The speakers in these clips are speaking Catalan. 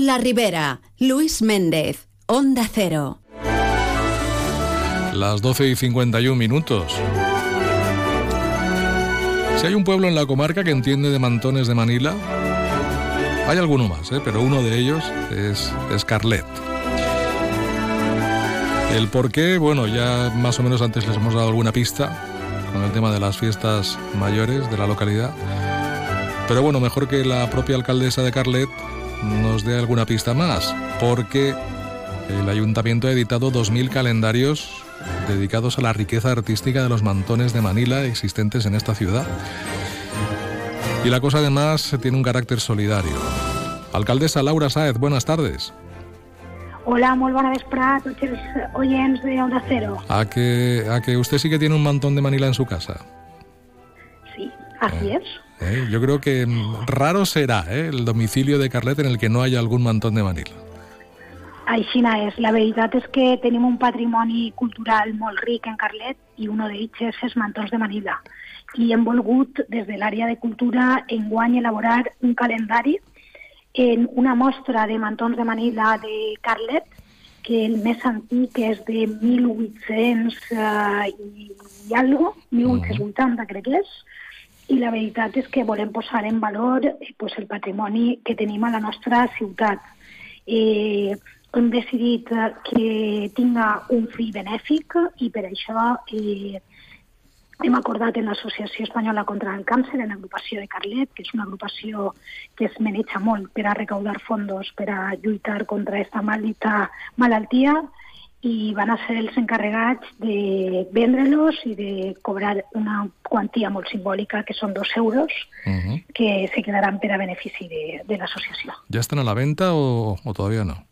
La Ribera, Luis Méndez, Onda Cero. Las 12 y 51 minutos. Si hay un pueblo en la comarca que entiende de mantones de Manila, hay alguno más, ¿eh? pero uno de ellos es, Carlet. El por qué, bueno, ya más o menos antes les hemos dado alguna pista con el tema de las fiestas mayores de la localidad. Pero bueno, mejor que la propia alcaldesa de Carlet nos dé alguna pista más, porque el ayuntamiento ha editado 2.000 calendarios dedicados a la riqueza artística de los mantones de Manila existentes en esta ciudad. Y la cosa además tiene un carácter solidario. Alcaldesa Laura Sáez, buenas tardes. Hola, muy buenas tardes, oyentes de Onda Cero. ¿A que, ¿A que usted sí que tiene un mantón de Manila en su casa? Sí, así Eh. es. ¿Eh? Yo creo que mm, raro será ¿eh? el domicilio de Carlet en el que no haya algún mantón de Manila. Aixina és. La veritat és que tenim un patrimoni cultural molt ric en Carlet i uno d'ells és els mantons de Manila. I hem volgut, des de l'àrea de cultura, enguany elaborar un calendari en una mostra de mantons de Manila de Carlet, que el més antic és de 1800 eh, i, i algo, 1880 crec que és, i la veritat és que volem posar en valor eh, pues, el patrimoni que tenim a la nostra ciutat. Eh, hem decidit eh, que tinga un fi benèfic i per això eh, hem acordat en l'Associació Espanyola contra el Càncer, en l'agrupació de Carlet, que és una agrupació que es maneja molt per a recaudar fondos per a lluitar contra aquesta maldita malaltia, i van a ser els encarregats de vendre-los i de cobrar una quantia molt simbòlica, que són dos euros, Ujú. que se quedaran per a benefici de, de l'associació. ¿Ya están a la venta o, o todavía no?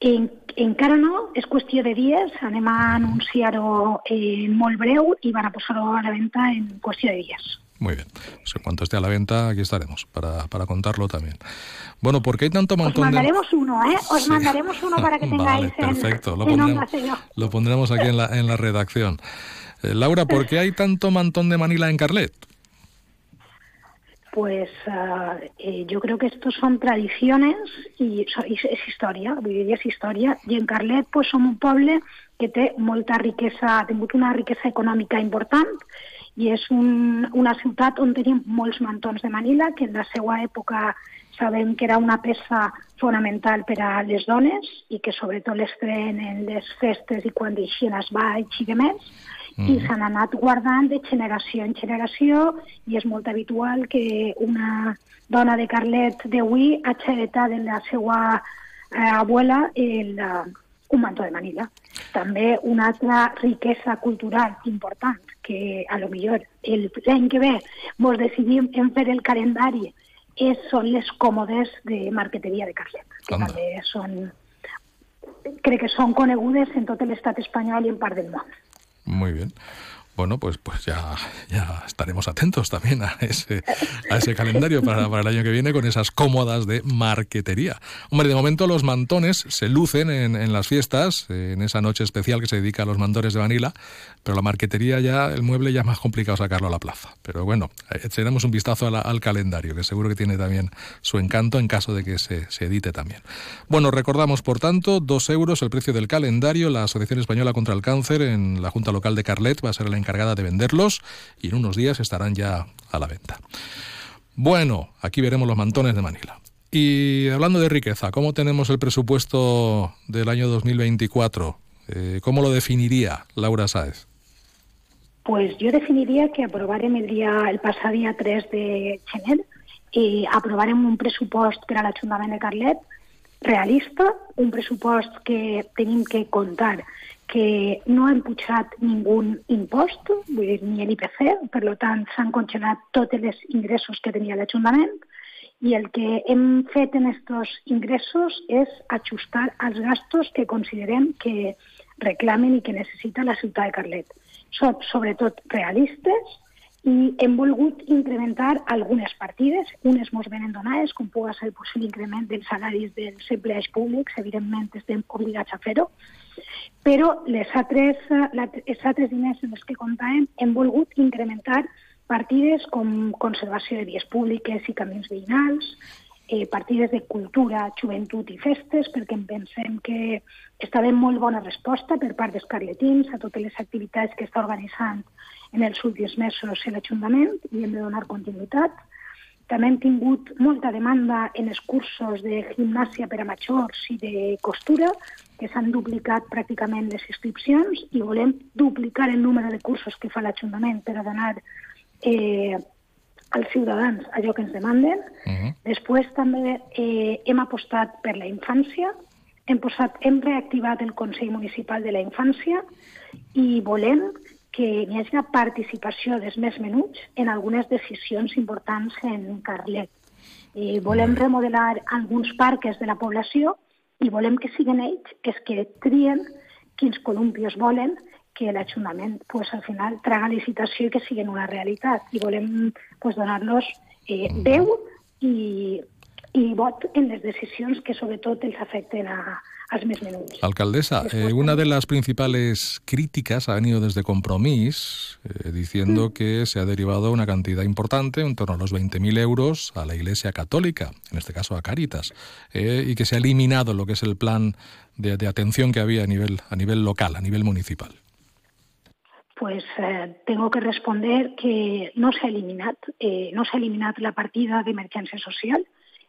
En, encara no, és qüestió de dies, anem a anunciar-ho eh, molt breu i van a posar-ho a la venda en qüestió de dies. Muy bien. Pues en cuanto esté a la venta, aquí estaremos para, para contarlo también. Bueno, ¿por qué hay tanto Os montón de...? mandaremos uno, ¿eh? Os Sí. mandaremos uno para que Vale, tengáis en, perfecto. Lo en Onda pondremos, lo pondremos aquí en la, en la redacción. Eh, Laura, ¿por qué hay tanto mantón de Manila en Carlet? Pues eh, yo creo que estos son tradiciones y, és història, vull dir, és història, i en Carlet pues, som un poble que té molta riquesa, ha tingut una riquesa econòmica important i és un, una ciutat on tenim molts mantons de Manila, que en la seva època sabem que era una peça fonamental per a les dones i que sobretot les treien en les festes i quan deixien els balls i demés, i s'han anat guardant de generació en generació i és molt habitual que una dona de Carlet d'avui hagi heretat de la seva eh, abuela el, eh, un mantó de Manila. També una altra riquesa cultural important que a lo millor el- l'any que ve mos decidim en fer el calendari és, són les còmodes de marqueteria de Carlet, que Anda. també són crec que són conegudes en tot l'estat espanyol i en part del món. Muy bien. Bueno, pues, pues ya, ya estaremos atentos también a ese, a ese calendario para, para el año que viene con esas cómodas de marquetería. Hombre, de momento los mantones se lucen en, en las fiestas, en esa noche especial que se dedica a los mantones de Vanilla, pero la marquetería ya, el mueble ya es más complicado sacarlo a la plaza. Pero bueno, eh, echaremos un vistazo la- al calendario, que seguro que tiene también su encanto en caso de que se, se edite también. Bueno, recordamos, por tanto, dos euros el precio del calendario. La Asociación Española contra el Cáncer en la Junta Local de Carlet va a ser la encargada de venderlos y en unos días estarán ya a la venta. Bueno, aquí veremos los mantones de Manila. Y hablando de riqueza, ¿cómo tenemos el presupuesto del año 2024? Eh, ¿Cómo lo definiría Laura Sáez? Pues jo definiria que aprovarem el, dia, el passat dia 3 de gener i aprovarem un pressupost per a l'Ajuntament de Carlet realista, un pressupost que tenim que comptar que no hem pujat ningú impost, vull dir, ni l'IPC, per tant s'han congelat tots els ingressos que tenia l'Ajuntament i el que hem fet en aquests ingressos és ajustar als gastos que considerem que reclamen i que necessita la ciutat de Carlet. Són sobretot realistes i hem volgut incrementar algunes partides, unes mos venen donades, com pugui ser pues, l'increment dels salaris dels empleats públics, evidentment estem obligats a fer-ho, però les altres, els altres diners en els que comptàvem hem volgut incrementar partides com conservació de vies públiques i camins veïnals, eh, partides de cultura, joventut i festes, perquè en pensem que està ben molt bona resposta per part dels carletins a totes les activitats que està organitzant en els últims mesos l'Ajuntament i hem de donar continuïtat. També hem tingut molta demanda en els cursos de gimnàsia per a majors i de costura, que s'han duplicat pràcticament les inscripcions i volem duplicar el número de cursos que fa l'Ajuntament per a donar eh, als ciutadans allò que ens demanden. Uh -huh. Després també eh, hem apostat per la infància, hem, posat, hem reactivat el Consell Municipal de la Infància i volem que hi hagi participació dels més menuts en algunes decisions importants en Carlet. Eh, volem remodelar alguns parques de la població i volem que siguin ells els que trien quins columpios volen que l'Ajuntament pues, al final traga licitació i que siguin una realitat. I volem pues, donar-los eh, veu i, i vot en les decisions que sobretot els afecten a, als més menuts. Alcaldesa, eh, una de las principales críticas ha venido desde Compromís, eh, diciendo mm. que se ha derivado una cantidad importante, en torno a los 20.000 euros, a la Iglesia Católica, en este caso a Caritas, eh, y que se ha eliminado lo que es el plan de, de atención que había a nivel, a nivel local, a nivel municipal pues eh, tengo que responder que no s'ha eliminat, eh, no s'ha eliminat la partida d'emergència social.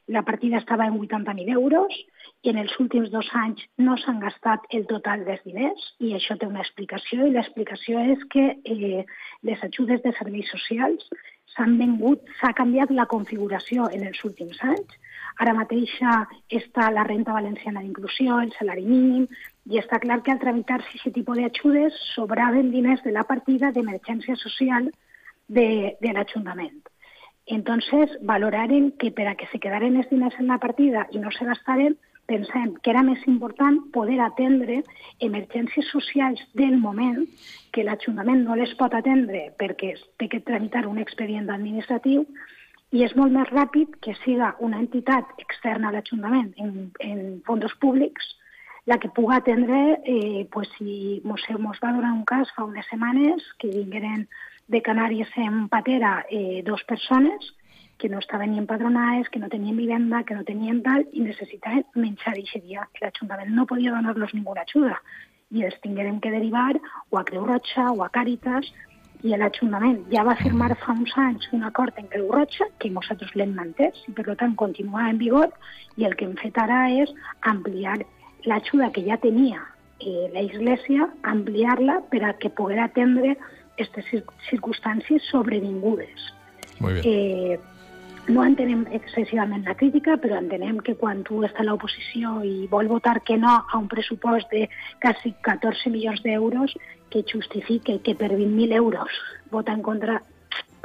La partida estava en 80.000 euros i en els últims dos anys no s'han gastat el total dels diners i això té una explicació i l'explicació és que eh, les ajudes de serveis socials s'han vengut, s'ha canviat la configuració en els últims anys. Ara mateix està la renta valenciana d'inclusió, el salari mínim, i està clar que al tramitar-se aquest tipus d'ajudes sobraven diners de la partida d'emergència social de, de l'Ajuntament. Entonces, valoraren que per a que se quedaren els diners en la partida i no se gastaren, pensem que era més important poder atendre emergències socials del moment que l'Ajuntament no les pot atendre perquè té que tramitar un expedient administratiu i és molt més ràpid que siga una entitat externa a l'Ajuntament en, en fons públics la que puga atendre, eh, pues, si mos, mos va donar un cas fa unes setmanes que vingueren de Canàries en patera eh, dos persones que no estaven ni empadronades, que no tenien vivenda, que no tenien tal, i necessitaven menjar aquest dia. L'Ajuntament no podia donar-los ninguna ajuda i els tingueren que derivar o a Creu Roja o a Càritas i l'Ajuntament ja va firmar fa uns anys un acord en Creu Roja que nosaltres l'hem mantès i per tant continua en vigor i el que hem fet ara és ampliar l'ajuda que ja tenia eh, la Iglesia, ampliar-la per a que poguera atendre aquestes circumstàncies sobrevingudes. Muy bien. Eh, no entenem excessivament la crítica, però entenem que quan tu estàs a l'oposició i vol votar que no a un pressupost de quasi 14 milions d'euros, que justifique que per 20.000 euros vota en contra,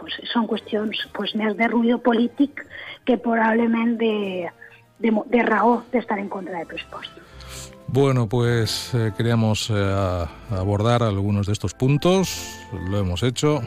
pues, són qüestions pues, més de ruïdo polític que probablement de, de, de raó d'estar en contra del pressupost. Bueno, pues eh, queríamos eh, abordar algunos de estos puntos, lo hemos hecho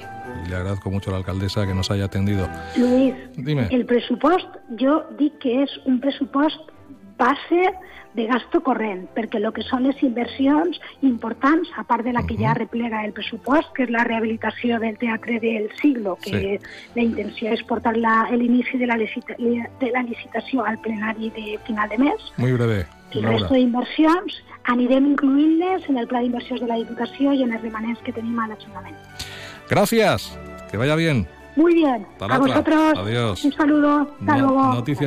y le agradezco mucho a la alcaldesa que nos haya atendido. Luis, Dime. el presupuesto, yo di que es un presupuesto base de gasto corrent, perquè el que són les inversions importants, a part de la que uh -huh. ja replega el pressupost, que és la rehabilitació del Teatre del Siglo, que sí. la intenció és portar l'inici de, la de la licitació al plenari de final de mes. Muy breve. El resto d'inversions anirem incluint-les en el pla d'inversions de la Diputació i en els remanents que tenim a l'Ajuntament. Gracias, que vaya bien. Muy bien, Hasta a vosotros Adiós. un saludo, hasta no, luego. Noticias